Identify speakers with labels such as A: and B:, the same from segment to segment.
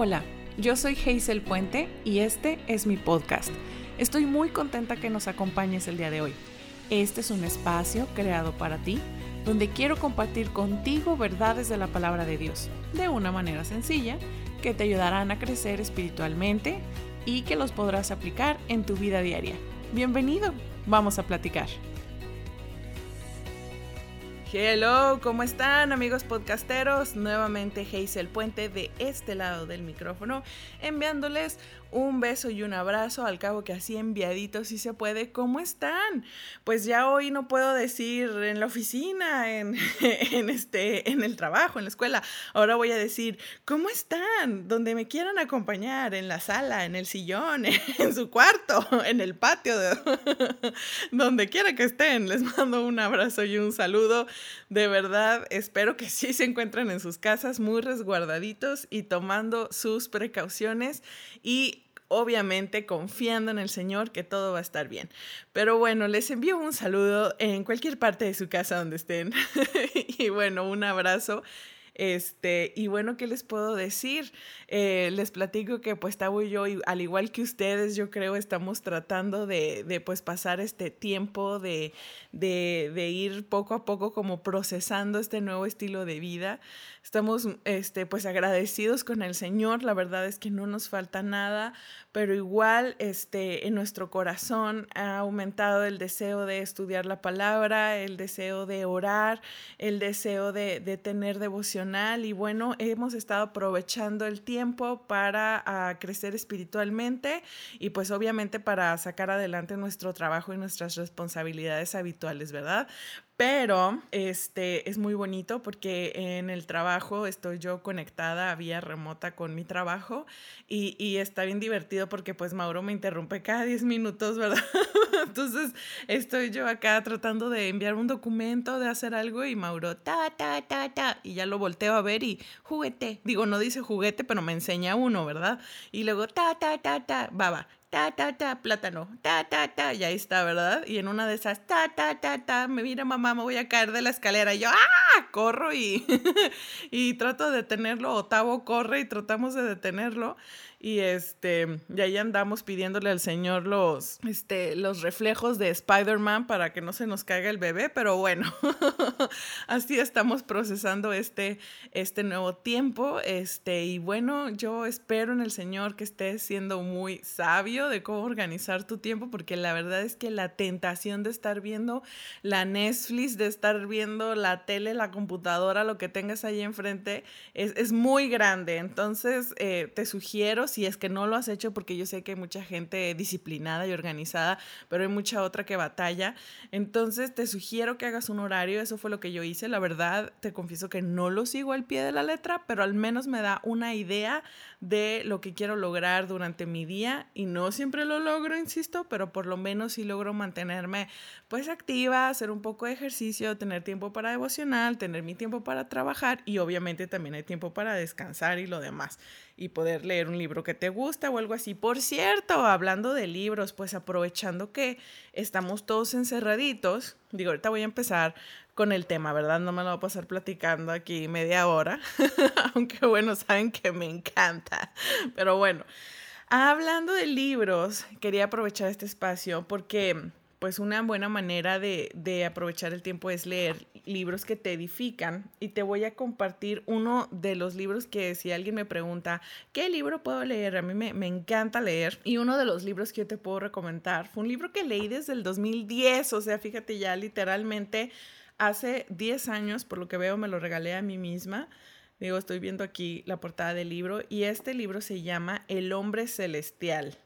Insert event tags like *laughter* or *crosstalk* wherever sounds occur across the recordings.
A: Hola, yo soy Hazel Puente y este es mi podcast. Estoy muy contenta que nos acompañes el día de hoy. Este es un espacio creado para ti donde quiero compartir contigo verdades de la palabra de Dios de una manera sencilla que te ayudarán a crecer espiritualmente y que los podrás aplicar en tu vida diaria. Bienvenido, vamos a platicar. Hello, ¿cómo están amigos podcasteros? Nuevamente Hazel Puente de este lado del micrófono, enviándoles un beso y un abrazo, al cabo que así enviadito si se puede. ¿Cómo están? Pues ya hoy no puedo decir en la oficina, *laughs* en, este, en el trabajo, en la escuela. Ahora voy a decir, ¿cómo están? Donde me quieran acompañar, en la sala, en el sillón, *laughs* en su cuarto, en el patio, *laughs* donde quiera que estén. Les mando un abrazo y un saludo. De verdad, espero que sí se encuentren en sus casas muy resguardaditos y tomando sus precauciones y obviamente confiando en el Señor que todo va a estar bien. Pero bueno, les envío un saludo en cualquier parte de su casa donde estén. *laughs* y bueno, un abrazo. Este, y bueno, ¿qué les puedo decir? Eh, les platico que pues Tavo y yo, al igual que ustedes, yo creo, estamos tratando de, de pues pasar este tiempo, de, de, de, ir poco a poco como procesando este nuevo estilo de vida. Estamos este, pues agradecidos con el Señor, la verdad es que no nos falta nada, pero igual este, en nuestro corazón ha aumentado el deseo de estudiar la palabra, el deseo de orar, el deseo de, de tener devocional y bueno, hemos estado aprovechando el tiempo para ah, crecer espiritualmente y pues obviamente para sacar adelante nuestro trabajo y nuestras responsabilidades habituales, ¿verdad? Pero este es muy bonito porque en el trabajo estoy yo conectada a vía remota con mi trabajo y, y está bien divertido porque pues Mauro me interrumpe cada 10 minutos, ¿verdad? *laughs* Entonces estoy yo acá tratando de enviar un documento, de hacer algo y Mauro, ta, ta, ta, ta, y ya lo volteo a ver y juguete. Digo, no dice juguete, pero me enseña uno, ¿verdad? Y luego, ta, ta, ta, ta, baba ta, ta, ta, plátano, ta, ta, ta, y ahí está, ¿verdad? Y en una de esas, ta, ta, ta, ta, me mira mamá, me voy a caer de la escalera. Y yo, ¡ah! Corro y, *laughs* y trato de detenerlo, Otavo corre y tratamos de detenerlo. Y este, y ahí andamos pidiéndole al Señor los, este, los reflejos de Spider-Man para que no se nos caiga el bebé, pero bueno, *laughs* así estamos procesando este, este nuevo tiempo. Este, y bueno, yo espero en el Señor que estés siendo muy sabio de cómo organizar tu tiempo, porque la verdad es que la tentación de estar viendo la Netflix, de estar viendo la tele, la computadora, lo que tengas ahí enfrente, es, es muy grande. Entonces, eh, te sugiero si es que no lo has hecho, porque yo sé que hay mucha gente disciplinada y organizada, pero hay mucha otra que batalla. Entonces te sugiero que hagas un horario, eso fue lo que yo hice. La verdad, te confieso que no lo sigo al pie de la letra, pero al menos me da una idea de lo que quiero lograr durante mi día y no siempre lo logro, insisto, pero por lo menos sí logro mantenerme pues activa, hacer un poco de ejercicio, tener tiempo para devocional, tener mi tiempo para trabajar y obviamente también hay tiempo para descansar y lo demás y poder leer un libro que te gusta o algo así. Por cierto, hablando de libros, pues aprovechando que estamos todos encerraditos, digo, ahorita voy a empezar con el tema, ¿verdad? No me lo voy a pasar platicando aquí media hora, *laughs* aunque bueno, saben que me encanta, pero bueno. Hablando de libros, quería aprovechar este espacio porque pues una buena manera de, aprovechar el tiempo es leer libros que te edifican y te voy a compartir uno de los libros que si alguien me pregunta, ¿qué libro puedo leer? A mí me, me encanta leer y uno de los libros que yo te puedo recomendar fue un libro que leí desde el 2010, o sea, fíjate ya literalmente hace 10 años, por lo que veo, me lo regalé a mí misma. Digo, estoy viendo aquí la portada del libro y este libro se llama El hombre celestial.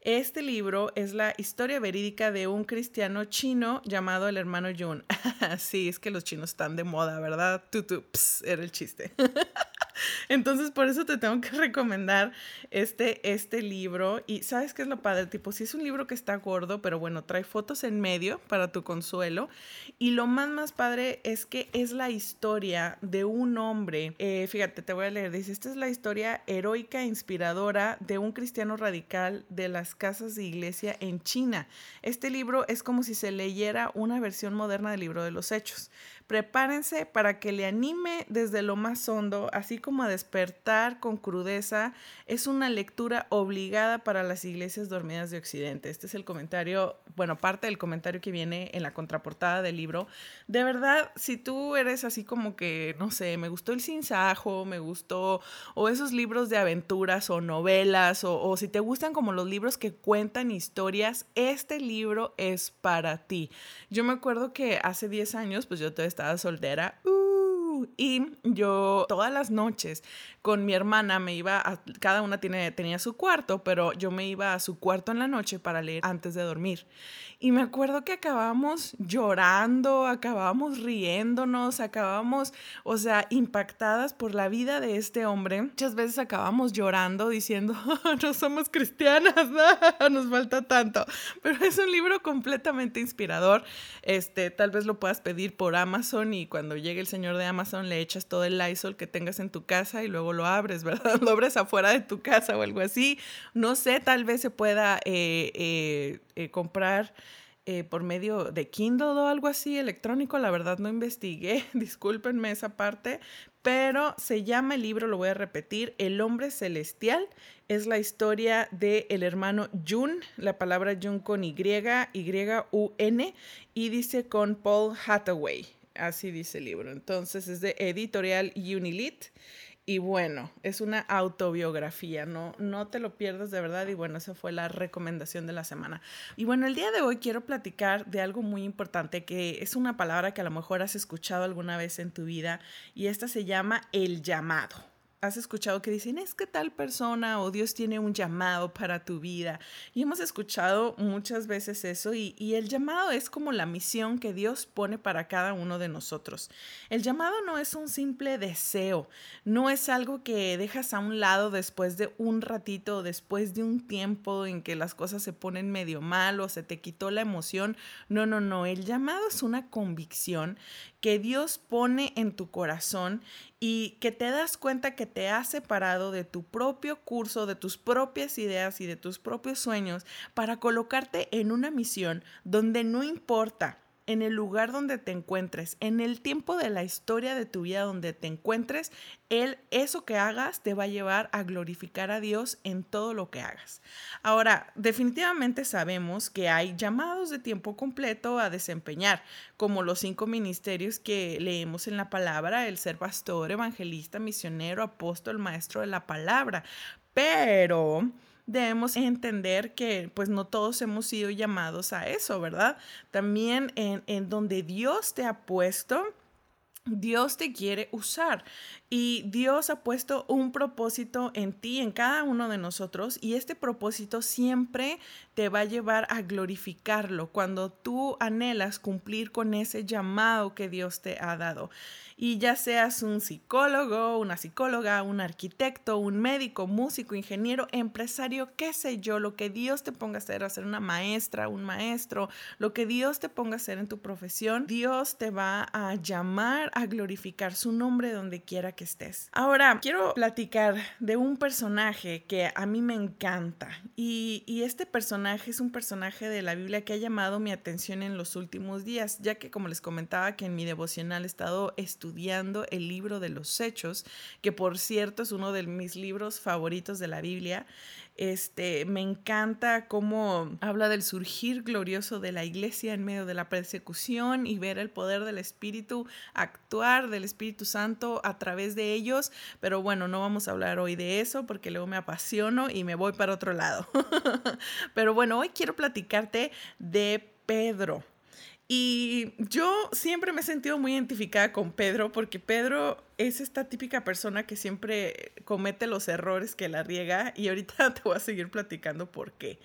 A: Este libro es la historia verídica de un cristiano chino llamado el hermano Yun. *laughs* sí, es que los chinos están de moda, ¿verdad? Tutu, era el chiste. *laughs* *laughs* Entonces, por eso te tengo que *laughs* recomendar este, este libro. Y sabes qué es lo padre, tipo, sí es un libro que está gordo, pero bueno, trae fotos en medio para tu consuelo. Y lo más, más padre es que es la historia de un hombre. Eh, fíjate, te voy a leer. Dice, esta es la historia heroica e inspiradora de un cristiano radical de las casas de iglesia en China. Este libro es como si se leyera una versión moderna del libro de los hechos prepárense para que le anime desde lo más hondo, así como a despertar con crudeza. Es una lectura obligada para las iglesias dormidas de Occidente. Este es el comentario, bueno, parte del comentario que viene en la contraportada del libro. De verdad, si tú eres así como que, no sé, me gustó el sinsajo, me gustó, o esos libros de aventuras o novelas, o, si te gustan como los libros que cuentan historias, este libro es para ti. Yo me acuerdo que hace 10 años, pues yo todavía estaba soltera. Uh, y yo todas las noches con mi hermana me iba a, cada una tiene, tenía su cuarto, pero yo me iba a su cuarto en la noche para leer antes de dormir. Y me acuerdo que acabábamos llorando, acabábamos riéndonos, acabábamos, o sea, impactadas por la vida de este hombre. Muchas veces acabamos llorando diciendo, no somos cristianas, nos falta tanto. Pero es un libro completamente inspirador. Este, tal vez lo puedas pedir por Amazon y cuando llegue el señor de Amazon le echas todo el Lysol que tengas en tu casa y luego lo abres, ¿verdad? *laughs* Lo abres afuera de tu casa o algo así. No sé, tal vez se pueda eh, eh, eh, comprar por medio de Kindle o algo así electrónico. La verdad no investigué, *laughs* discúlpenme esa parte, pero se llama el libro, lo voy a repetir, El hombre celestial. Es la historia del el hermano Jun, la palabra Jun con Y, Y-U-N, y dice con Paul Hathaway. Así dice el libro. Entonces es de editorial Unilit. Y bueno, es una autobiografía, no, no te lo pierdas de verdad. Y bueno, esa fue la recomendación de la semana. Y bueno, el día de hoy quiero platicar de algo muy importante que es una palabra que a lo mejor has escuchado alguna vez en tu vida y esta se llama el llamado has escuchado que dicen, es que tal persona o Dios tiene un llamado para tu vida. Y hemos escuchado muchas veces eso y, y, el llamado es como la misión que Dios pone para cada uno de nosotros. El llamado no es un simple deseo, no es algo que dejas a un lado después de un ratito, después de un tiempo en que las cosas se ponen medio mal o se te quitó la emoción. No, no, no, el llamado es una convicción que Dios pone en tu corazón y que te das cuenta que te has separado de tu propio curso, de tus propias ideas y de tus propios sueños para colocarte en una misión donde no importa en el lugar donde te encuentres, en el tiempo de la historia de tu vida donde te encuentres, él, eso que hagas te va a llevar a glorificar a Dios en todo lo que hagas. Ahora, definitivamente sabemos que hay llamados de tiempo completo a desempeñar, como los cinco ministerios que leemos en la palabra, el ser pastor, evangelista, misionero, apóstol, maestro de la palabra. Pero debemos entender que pues no todos hemos sido llamados a eso, ¿verdad? También en, en donde Dios te ha puesto, Dios te quiere usar y Dios ha puesto un propósito en ti, en cada uno de nosotros, y este propósito siempre te va a llevar a glorificarlo cuando tú anhelas cumplir con ese llamado que Dios te ha dado. Y ya seas un psicólogo, una psicóloga, un arquitecto, un médico, músico, ingeniero, empresario, qué sé yo, lo que Dios te ponga a hacer, a ser una maestra, un maestro, lo que Dios te ponga a hacer en tu profesión, Dios te va a llamar a glorificar su nombre donde quiera que estés. Ahora, quiero platicar de un personaje que a mí me encanta y, y este personaje es un personaje de la Biblia que ha llamado mi atención en los últimos días, ya que como les comentaba que en mi devocional he estado estudiando estudiando el libro de los Hechos, que por cierto es uno de mis libros favoritos de la Biblia. Este, me encanta cómo habla del surgir glorioso de la iglesia en medio de la persecución y ver el poder del Espíritu actuar del Espíritu Santo a través de ellos. Pero bueno, no vamos a hablar hoy de eso porque luego me apasiono y me voy para otro lado. *laughs* Pero bueno, hoy quiero platicarte de Pedro. Y yo siempre me he sentido muy identificada con Pedro porque Pedro es esta típica persona que siempre comete los errores que la riega y ahorita *laughs* te voy a seguir platicando por qué.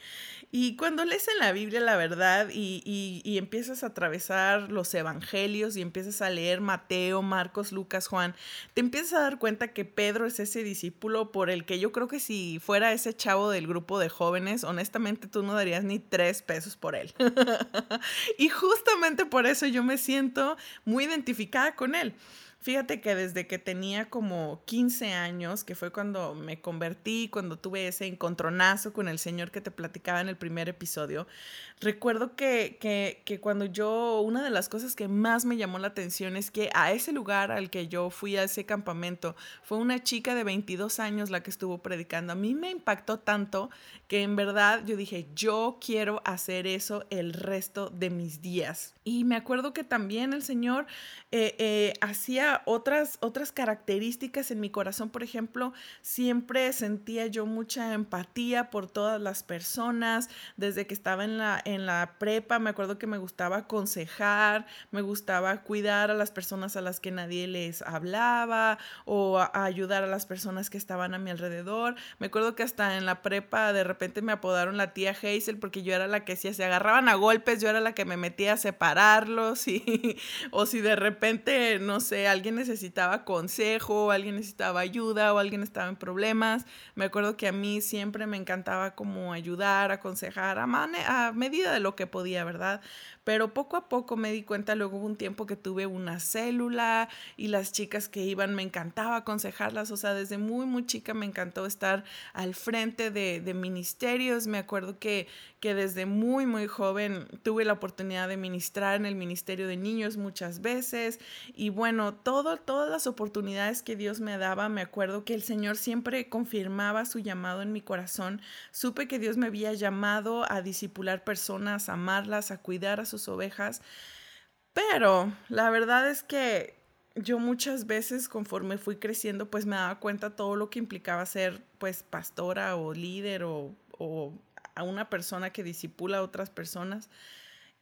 A: Y cuando lees en la Biblia la verdad y, y, empiezas a atravesar los evangelios y empiezas a leer Mateo, Marcos, Lucas, Juan, te empiezas a dar cuenta que Pedro es ese discípulo por el que yo creo que si fuera ese chavo del grupo de jóvenes, honestamente tú no darías ni tres pesos por él. *laughs* y justamente por eso yo me siento muy identificada con él. Fíjate que desde que tenía como 15 años, que fue cuando me convertí, cuando tuve ese encontronazo con el Señor que te platicaba en el primer episodio, recuerdo que, que, que, cuando yo, una de las cosas que más me llamó la atención es que a ese lugar al que yo fui, a ese campamento, fue una chica de 22 años la que estuvo predicando. A mí me impactó tanto que en verdad yo dije, yo quiero hacer eso el resto de mis días. Y me acuerdo que también el Señor eh, eh, hacía otras, otras características en mi corazón. Por ejemplo, siempre sentía yo mucha empatía por todas las personas. Desde que estaba en la, en la prepa, me acuerdo que me gustaba aconsejar, me gustaba cuidar a las personas a las que nadie les hablaba o ayudar a las personas que estaban a mi alrededor. Me acuerdo que hasta en la prepa de repente me apodaron la tía Hazel porque yo era la que si se agarraban a golpes, yo era la que me metía a separarlos *laughs* y, o si de repente no sé, alguien necesitaba consejo, alguien necesitaba ayuda o alguien estaba en problemas. Me acuerdo que a mí siempre me encantaba como ayudar, aconsejar a, a medida de lo que podía, ¿verdad? Pero poco a poco me di cuenta, luego hubo un tiempo que tuve una célula y las chicas que iban me encantaba aconsejarlas, o sea, desde muy, muy chica me encantó estar al frente de, de ministerios. Me acuerdo que, que desde muy, muy joven tuve la oportunidad de ministrar en el Ministerio de Niños muchas veces y bueno, todo, todas las oportunidades que Dios me daba, me acuerdo que el Señor siempre confirmaba su llamado en mi corazón. Supe que Dios me había llamado a disipular personas, a amarlas, a cuidar a sus ovejas. Pero la verdad es que yo muchas veces conforme fui creciendo, pues me daba cuenta todo lo que implicaba ser pues pastora o líder o, o a una persona que disipula a otras personas.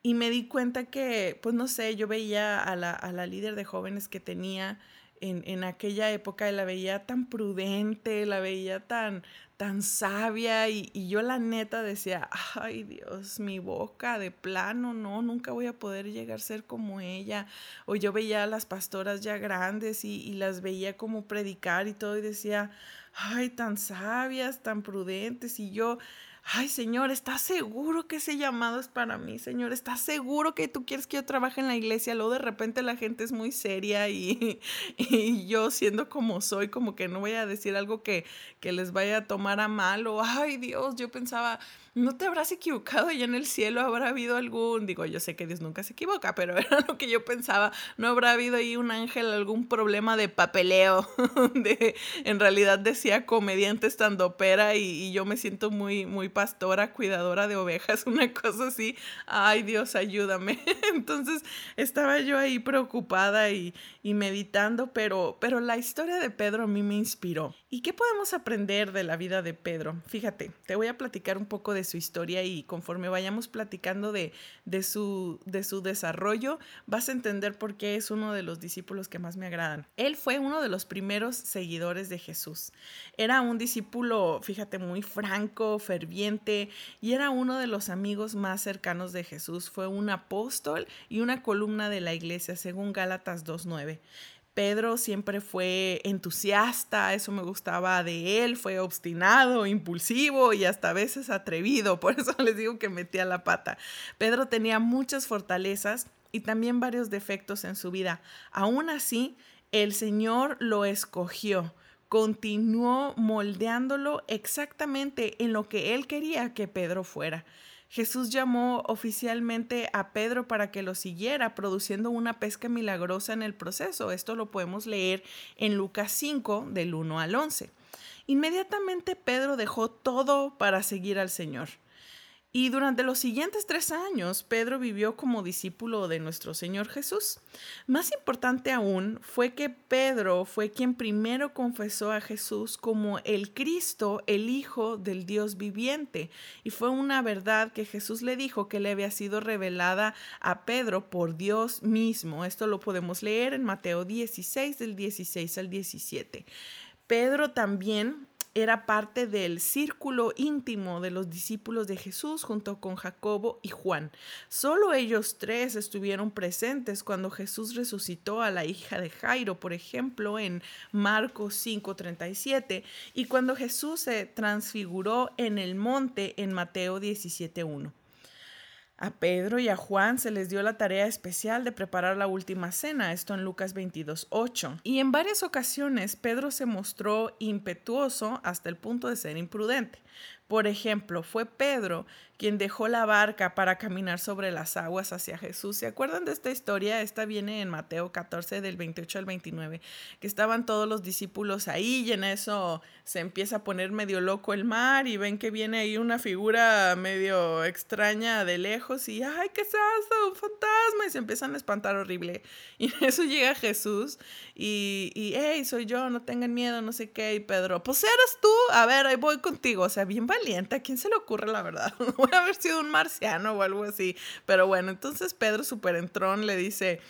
A: Y me di cuenta que, pues no sé, yo veía a la, a la líder de jóvenes que tenía en, en, aquella época la veía tan prudente, la veía tan, tan sabia y, y, yo la neta decía, ay Dios, mi boca de plano, no, nunca voy a poder llegar a ser como ella. O yo veía a las pastoras ya grandes y, y las veía como predicar y todo y decía, ay, tan sabias, tan prudentes y yo ay Señor, ¿estás seguro que ese llamado es para mí? Señor, ¿estás seguro que tú quieres que yo trabaje en la iglesia? Luego de repente la gente es muy seria y, *laughs* y yo siendo como soy, como que no voy a decir algo que, que les vaya a tomar a mal o, ay Dios, yo pensaba, ¿no te habrás equivocado ya en el cielo? ¿Habrá habido algún, digo, yo sé que Dios nunca se equivoca, pero *laughs* era lo que yo pensaba, ¿no habrá habido ahí un ángel, algún problema de papeleo? *laughs* de, en realidad decía comediante estandopera y, y yo me siento muy, muy pastora, cuidadora de ovejas, *laughs* una cosa así, ay Dios, ayúdame. Entonces estaba yo ahí preocupada y, y meditando, pero, pero la historia de Pedro a mí me inspiró. ¿Y qué podemos aprender de la vida de Pedro? Fíjate, te voy a platicar un poco de su historia y conforme vayamos platicando de, de, su, de su desarrollo, vas a entender por qué es uno de los discípulos que más me agradan. Él fue uno de los primeros seguidores de Jesús. Era un discípulo, fíjate, muy franco, ferviente y era uno de los amigos más cercanos de Jesús. Fue un apóstol y una columna de la iglesia, según Gálatas 2.9. Pedro siempre fue entusiasta, eso me gustaba de él, fue obstinado, impulsivo y hasta a veces atrevido, *laughs* por eso les digo que metía la pata. Pedro tenía muchas fortalezas y también varios defectos en su vida. Aún así, el Señor lo escogió, continuó moldeándolo exactamente en lo que él quería que Pedro fuera. Jesús llamó oficialmente a Pedro para que lo siguiera, produciendo una pesca milagrosa en el proceso. Esto lo podemos leer en Lucas 5, del 1 al 11. Inmediatamente Pedro dejó todo para seguir al Señor. Y durante los siguientes tres años, Pedro vivió como discípulo de nuestro Señor Jesús. Más importante aún fue que Pedro fue quien primero confesó a Jesús como el Cristo, el Hijo del Dios viviente. Y fue una verdad que Jesús le dijo que le había sido revelada a Pedro por Dios mismo. Esto lo podemos leer en Mateo 16, del 16 al 17. Pedro también era parte del círculo íntimo de los discípulos de Jesús junto con Jacobo y Juan. Solo ellos tres estuvieron presentes cuando Jesús resucitó a la hija de Jairo, por ejemplo, en Marcos 5:37, y cuando Jesús se transfiguró en el monte en Mateo 17:1. A Pedro y a Juan se les dio la tarea especial de preparar la última cena, esto en Lucas 22, 8. Y en varias ocasiones Pedro se mostró impetuoso hasta el punto de ser imprudente. Por ejemplo, fue Pedro quien dejó la barca para caminar sobre las aguas hacia Jesús. ¿Se acuerdan de esta historia? Esta viene en Mateo 14 del 28 al 29, que estaban todos los discípulos ahí y en eso se empieza a poner medio loco el mar y ven que viene ahí una figura medio extraña de lejos y ¡ay, qué es eso! ¡Un fantasma! Y se empiezan a espantar horrible. Y en eso llega Jesús y, y ¡hey, soy yo! No tengan miedo, no sé qué. Y Pedro, pues eres tú, a ver, ahí voy contigo. O sea, bien valiente. ¿A quién se le ocurre la verdad? *laughs* haber sido un marciano o algo así. Pero bueno, entonces Pedro Superentrón le dice,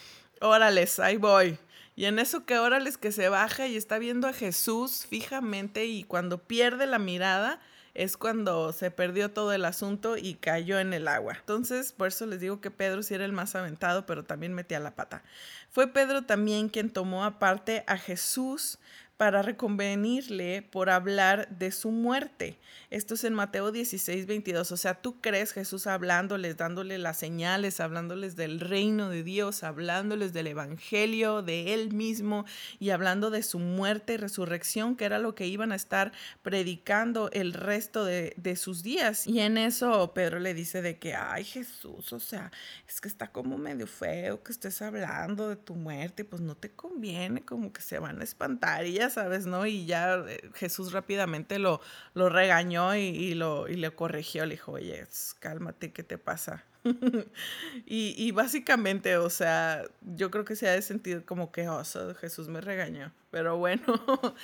A: órales, ahí voy. Y en eso que órales que se baja y está viendo a Jesús fijamente y cuando pierde la mirada es cuando se perdió todo el asunto y cayó en el agua. Entonces, por eso les digo que Pedro sí era el más aventado, pero también metía la pata. Fue Pedro también quien tomó aparte a Jesús para reconvenirle por hablar de su muerte. Esto es en Mateo 16, 22. O sea, tú crees Jesús hablándoles, dándole las señales, hablándoles del reino de Dios, hablándoles del Evangelio, de Él mismo y hablando de su muerte y resurrección, que era lo que iban a estar predicando el resto de, de sus días. Y en eso Pedro le dice de que, ay Jesús, o sea, es que está como medio feo que estés hablando de tu muerte, pues no te conviene, como que se van a espantar y ya sabes, ¿no? Y ya eh, Jesús rápidamente lo, lo regañó y, lo, y le corrigió, le dijo, oye, cálmate, ¿qué te pasa? *laughs* y, básicamente, o sea, yo creo que se ha de sentir como que, oh, Jesús me regañó. Pero bueno, *laughs*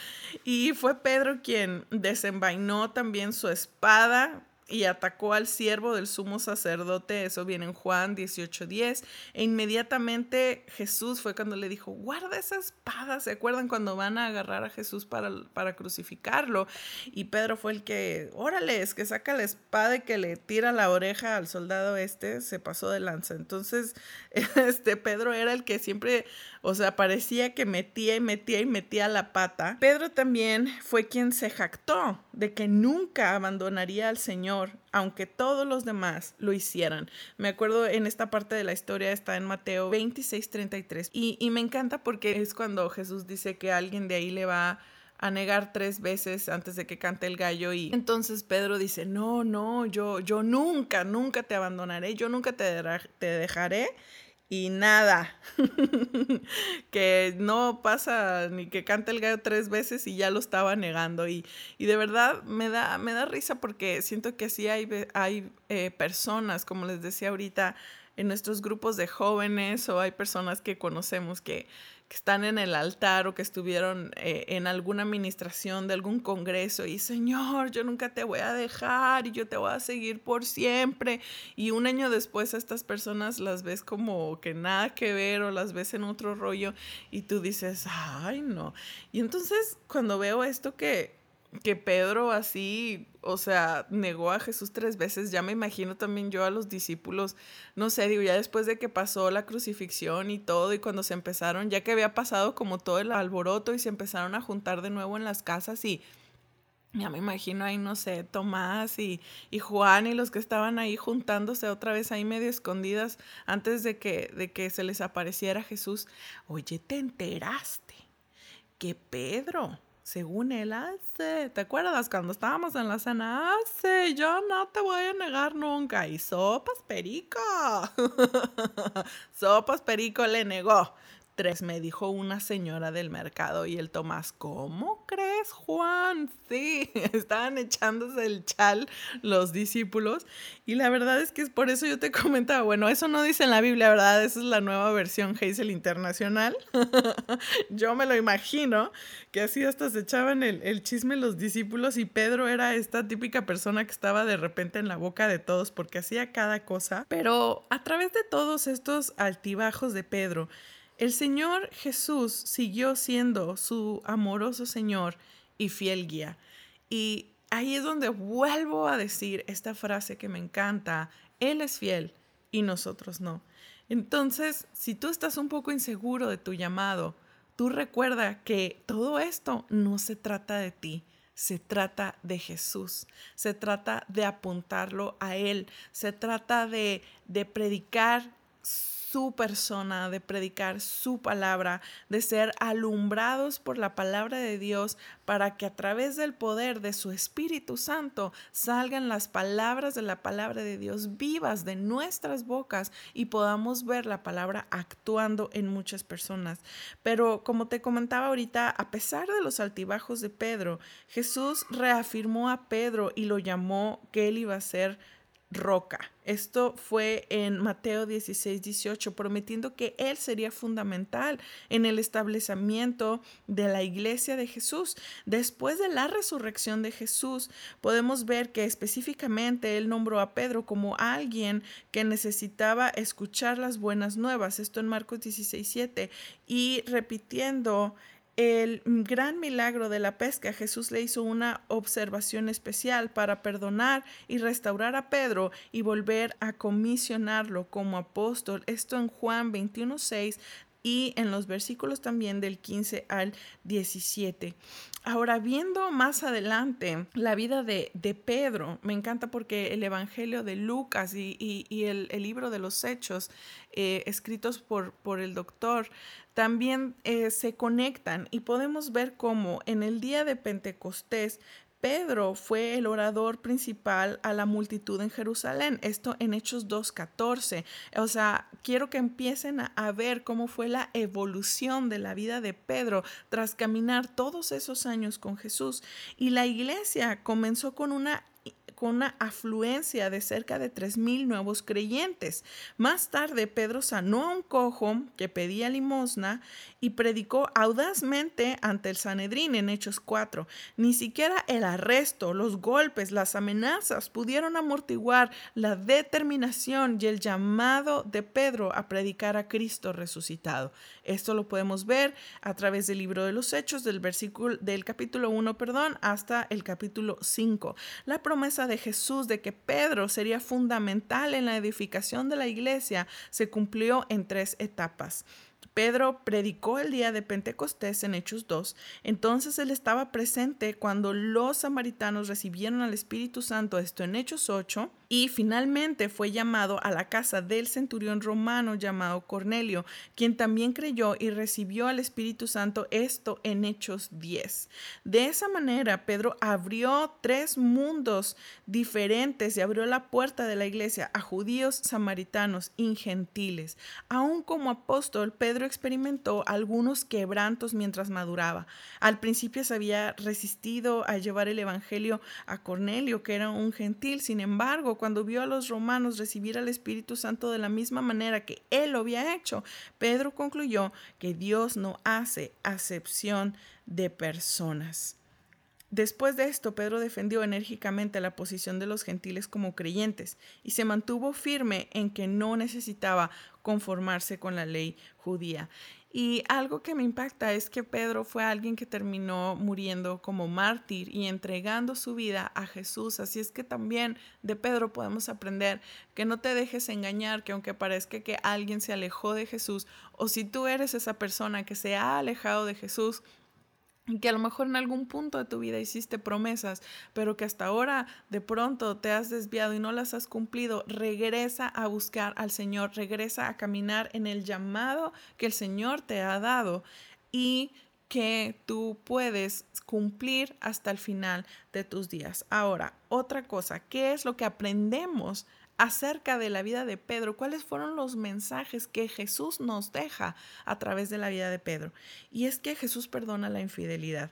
A: y fue Pedro quien desenvainó también su espada y atacó al siervo del sumo sacerdote, eso viene en Juan 18:10, e inmediatamente Jesús fue cuando le dijo, guarda esa espada, ¿se acuerdan cuando van a agarrar a Jesús para, para crucificarlo? Y Pedro fue el que, órale, es que saca la espada y que le tira la oreja al soldado este, se pasó de lanza. Entonces, *laughs* este Pedro era el que siempre, o sea, parecía que metía y metía y metía la pata. Pedro también fue quien se jactó de que nunca abandonaría al Señor aunque todos los demás lo hicieran. Me acuerdo en esta parte de la historia, está en Mateo 26, 33, y, y me encanta porque es cuando Jesús dice que alguien de ahí le va a negar tres veces antes de que cante el gallo y entonces Pedro dice, no, no, yo, yo nunca, nunca te abandonaré, yo nunca te, te dejaré y nada, *laughs* que no pasa ni que cante el gallo tres veces y ya lo estaba negando. Y, y de verdad me da, me da risa porque siento que sí hay, hay eh, personas, como les decía ahorita, en nuestros grupos de jóvenes o hay personas que conocemos que que están en el altar o que estuvieron eh, en alguna administración de algún congreso y Señor, yo nunca te voy a dejar y yo te voy a seguir por siempre. Y un año después a estas personas las ves como que nada que ver o las ves en otro rollo y tú dices, ay no. Y entonces cuando veo esto que que Pedro así, o sea, negó a Jesús tres veces, ya me imagino también yo a los discípulos, no sé, digo, ya después de que pasó la crucifixión y todo, y cuando se empezaron, ya que había pasado como todo el alboroto y se empezaron a juntar de nuevo en las casas y ya me imagino ahí, no sé, Tomás y, y Juan y los que estaban ahí juntándose otra vez ahí medio escondidas antes de que, de que se les apareciera Jesús. Oye, ¿te enteraste que Pedro según él hace. ¿Te acuerdas cuando estábamos en la cena? Hace, yo no te voy a negar nunca. Y Sopas Perico. *laughs* Sopas Perico le negó tres, me dijo una señora del mercado y el Tomás, ¿cómo crees, Juan? *laughs* Sí, estaban echándose el chal los discípulos y la verdad es que es por eso yo te *laughs* comentaba, bueno, eso no dice en la Biblia, ¿verdad? Esa es la nueva versión Hazel Internacional. *laughs* yo me lo imagino que así hasta se echaban el, el chisme los discípulos y Pedro era esta típica persona que estaba de repente en la boca de todos porque hacía cada cosa, pero a través de todos estos altibajos de Pedro, el Señor Jesús siguió siendo su amoroso Señor y fiel guía. Y ahí es donde vuelvo a decir esta frase que me encanta, Él es fiel y nosotros no. Entonces, si tú estás un poco inseguro de tu llamado, tú recuerda que todo esto no se trata de ti, se trata de Jesús, se trata de apuntarlo a Él, se trata de, de predicar su persona, de predicar su palabra, de ser alumbrados por la palabra de Dios para que a través del poder de su Espíritu Santo salgan las palabras de la palabra de Dios vivas de nuestras bocas y podamos ver la palabra actuando en muchas personas. Pero como te comentaba ahorita, a pesar de los altibajos de Pedro, Jesús reafirmó a Pedro y lo llamó que él iba a ser roca. Esto fue en Mateo 16, 18, prometiendo que Él sería fundamental en el establecimiento de la iglesia de Jesús. Después de la resurrección de Jesús, podemos ver que específicamente Él nombró a Pedro como alguien que necesitaba escuchar las buenas nuevas. Esto en Marcos 16, 7. Y repitiendo el gran milagro de la pesca, Jesús le hizo una observación especial para perdonar y restaurar a Pedro y volver a comisionarlo como apóstol. Esto en Juan 21.6 y en los versículos también del 15 al 17. Ahora, viendo más adelante la vida de, Pedro, me encanta porque el Evangelio de Lucas y, el, libro de los Hechos, eh, escritos por, por el doctor, también eh, se conectan y podemos ver cómo en el día de Pentecostés Pedro fue el orador principal a la multitud en Jerusalén. Esto en Hechos 2.14. O sea, quiero que empiecen a, ver cómo fue la evolución de la vida de Pedro tras caminar todos esos años con Jesús. Y la iglesia comenzó con una con una afluencia de cerca de 3.000 nuevos creyentes. Más tarde, Pedro sanó a un cojo que pedía limosna y predicó audazmente ante el Sanedrín en Hechos 4. Ni siquiera el arresto, los golpes, las amenazas pudieron amortiguar la determinación y el llamado de Pedro a predicar a Cristo resucitado. Esto lo podemos ver a través del libro de los Hechos del versículo del capítulo 1, perdón, hasta el capítulo 5. La promesa de Jesús de que Pedro sería fundamental en la edificación de la iglesia se cumplió en tres etapas. Pedro predicó el día de Pentecostés en Hechos 2. Entonces él estaba presente cuando los samaritanos recibieron al Espíritu Santo, esto en Hechos 8 y finalmente fue llamado a la casa del centurión romano llamado Cornelio, quien también creyó y recibió al Espíritu Santo, esto en Hechos 10. De esa manera, Pedro abrió tres mundos diferentes y abrió la puerta de la iglesia a judíos, samaritanos y gentiles. Aún como apóstol, Pedro experimentó algunos quebrantos mientras maduraba. Al principio se había resistido a llevar el Evangelio a Cornelio, que era un gentil, sin embargo, cuando vio a los romanos recibir al Espíritu Santo de la misma manera que él lo había hecho, Pedro concluyó que Dios no hace acepción de personas. Después de esto, Pedro defendió enérgicamente la posición de los gentiles como creyentes y se mantuvo firme en que no necesitaba conformarse con la ley judía. Y algo que me impacta es que Pedro fue alguien que terminó muriendo como mártir y entregando su vida a Jesús. Así es que también de Pedro podemos aprender que no te dejes engañar, que aunque parezca que alguien se alejó de Jesús, o si tú eres esa persona que se ha alejado de Jesús, que a lo mejor en algún punto de tu vida hiciste promesas, pero que hasta ahora de pronto te has desviado y no las has cumplido, regresa a buscar al Señor, regresa a caminar en el llamado que el Señor te ha dado y que tú puedes cumplir hasta el final de tus días. Ahora, otra cosa, ¿qué es lo que aprendemos acerca de la vida de Pedro, cuáles fueron los mensajes que Jesús nos deja a través de la vida de Pedro. Y es que Jesús perdona la infidelidad.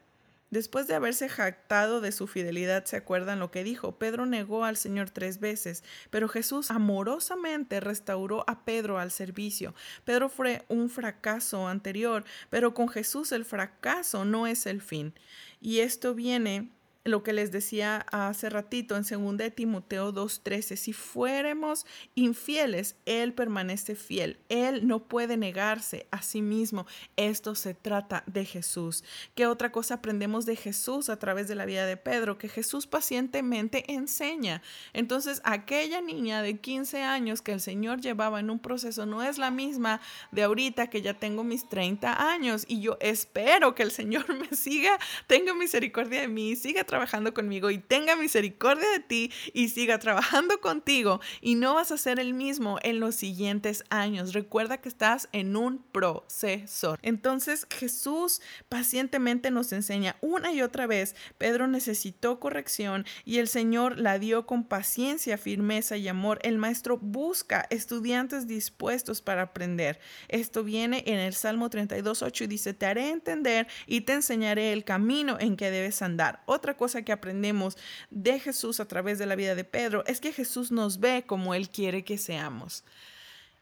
A: Después de haberse jactado de su fidelidad, ¿se acuerdan lo que dijo? Pedro negó al Señor tres veces, pero Jesús amorosamente restauró a Pedro al servicio. Pedro fue un fracaso anterior, pero con Jesús el fracaso no es el fin. Y esto viene lo que les decía hace ratito en 2 Timoteo 2:13, si fuéramos infieles, Él permanece fiel, Él no puede negarse a sí mismo. Esto se trata de Jesús. ¿Qué otra cosa aprendemos de Jesús a través de la vida de Pedro? Que Jesús pacientemente enseña. Entonces, aquella niña de 15 años que el Señor llevaba en un proceso no es la misma de ahorita que ya tengo mis 30 años y yo espero que el Señor *laughs* me siga, tenga misericordia de mí, siga trabajando conmigo y tenga misericordia de ti y siga trabajando contigo y no vas a ser el mismo en los siguientes años. Recuerda que estás en un proceso. Entonces Jesús pacientemente nos enseña una y otra vez, Pedro necesitó corrección y el Señor la dio con paciencia, firmeza y amor. El maestro busca estudiantes dispuestos para aprender. Esto viene en el Salmo 32.8 y dice, te haré entender y te enseñaré el camino en que debes andar. Otra que aprendemos de Jesús a través de la vida de Pedro es que Jesús nos ve como Él quiere que seamos.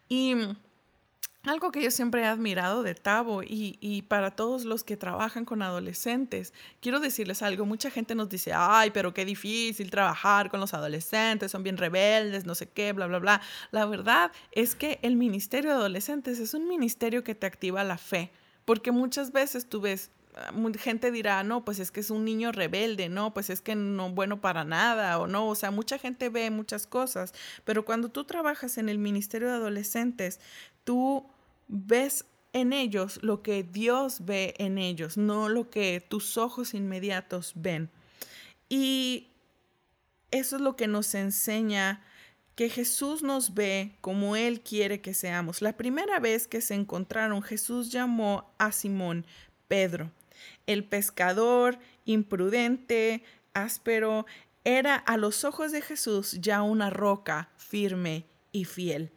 A: Y algo que yo siempre he admirado de Tavo y, y, para todos los que trabajan con adolescentes, quiero decirles algo, mucha gente nos dice, ay, pero qué difícil trabajar con los adolescentes, son bien rebeldes, no sé qué, bla, bla, bla. La verdad es que el Ministerio de Adolescentes es un ministerio que te activa la fe, porque muchas veces tú ves, gente dirá, no, pues es que es un niño rebelde, no, pues es que no bueno para nada, o no, o sea, mucha gente ve muchas cosas, pero cuando tú trabajas en el Ministerio de Adolescentes, tú ves en ellos lo que Dios ve en ellos, no lo que tus ojos inmediatos ven. Y eso es lo que nos enseña que Jesús nos ve como Él quiere que seamos. La primera vez que se encontraron, Jesús llamó a Simón Pedro. El pescador, imprudente, áspero, era a los ojos de Jesús ya una roca firme y fiel.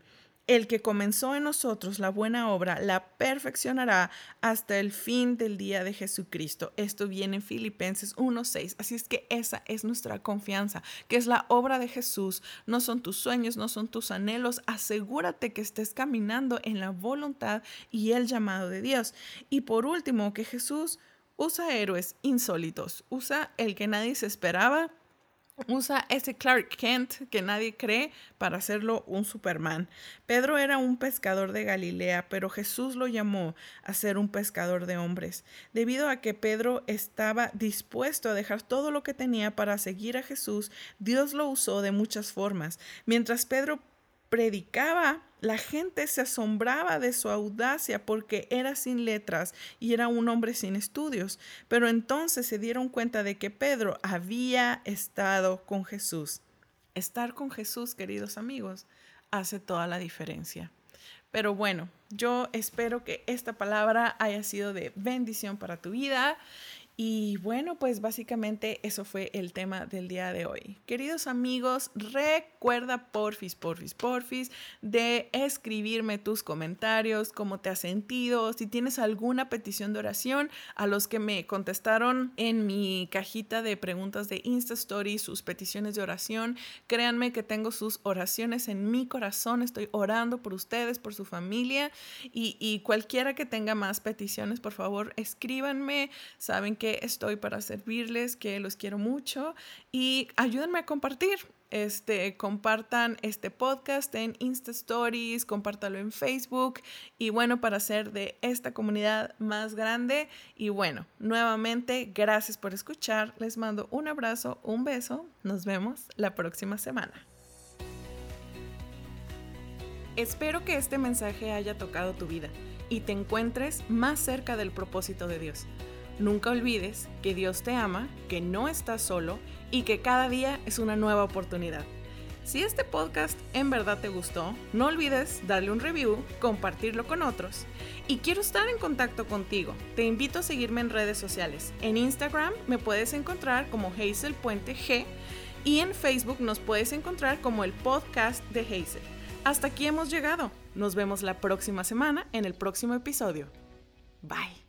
A: El que comenzó en nosotros la buena obra la perfeccionará hasta el fin del día de Jesucristo. Esto viene en Filipenses 1:6. Así es que esa es nuestra confianza, que es la obra de Jesús. No son tus sueños, no son tus anhelos. Asegúrate que estés caminando en la voluntad y el llamado de Dios. Y por último, que Jesús usa héroes insólitos, usa el que nadie se esperaba usa ese Clark Kent que nadie cree para hacerlo un Superman. Pedro era un pescador de Galilea, pero Jesús lo llamó a ser un pescador de hombres, debido a que Pedro estaba dispuesto a dejar todo lo que tenía para seguir a Jesús. Dios lo usó de muchas formas. Mientras Pedro predicaba, la gente se asombraba de su audacia porque era sin letras y era un hombre sin estudios. Pero entonces se dieron cuenta de que Pedro había estado con Jesús. Estar con Jesús, queridos amigos, hace toda la diferencia. Pero bueno, yo espero que esta palabra haya sido de bendición para tu vida y bueno, pues básicamente eso fue el tema del día de hoy. Queridos amigos, recuerda porfis, porfis, porfis de escribirme tus comentarios, cómo te has sentido, si tienes alguna petición de oración, a los que me contestaron en mi cajita de preguntas de Insta Story, sus peticiones de oración. Créanme que tengo sus oraciones en mi corazón, estoy orando por ustedes, por su familia y, y cualquiera que tenga más peticiones, por favor, escríbanme. Saben estoy para servirles, que los quiero mucho y ayúdenme a compartir. Este, compartan este podcast en Insta Stories, compártalo en Facebook y bueno, para hacer de esta comunidad más grande. Y bueno, nuevamente, gracias por escuchar. Les mando un abrazo, un beso. Nos vemos la próxima semana. Espero que este mensaje haya tocado tu vida y te encuentres más cerca del propósito de Dios. Nunca olvides que Dios te ama, que no estás solo y que cada día es una nueva oportunidad. Si este podcast en verdad te gustó, no olvides darle un review, compartirlo con otros. Y quiero estar en contacto contigo. Te invito a seguirme en redes sociales. En Instagram me puedes encontrar como Hazel Puente G y en Facebook nos puedes encontrar como el podcast de Hazel. Hasta aquí hemos llegado. Nos vemos la próxima semana en el próximo episodio. Bye.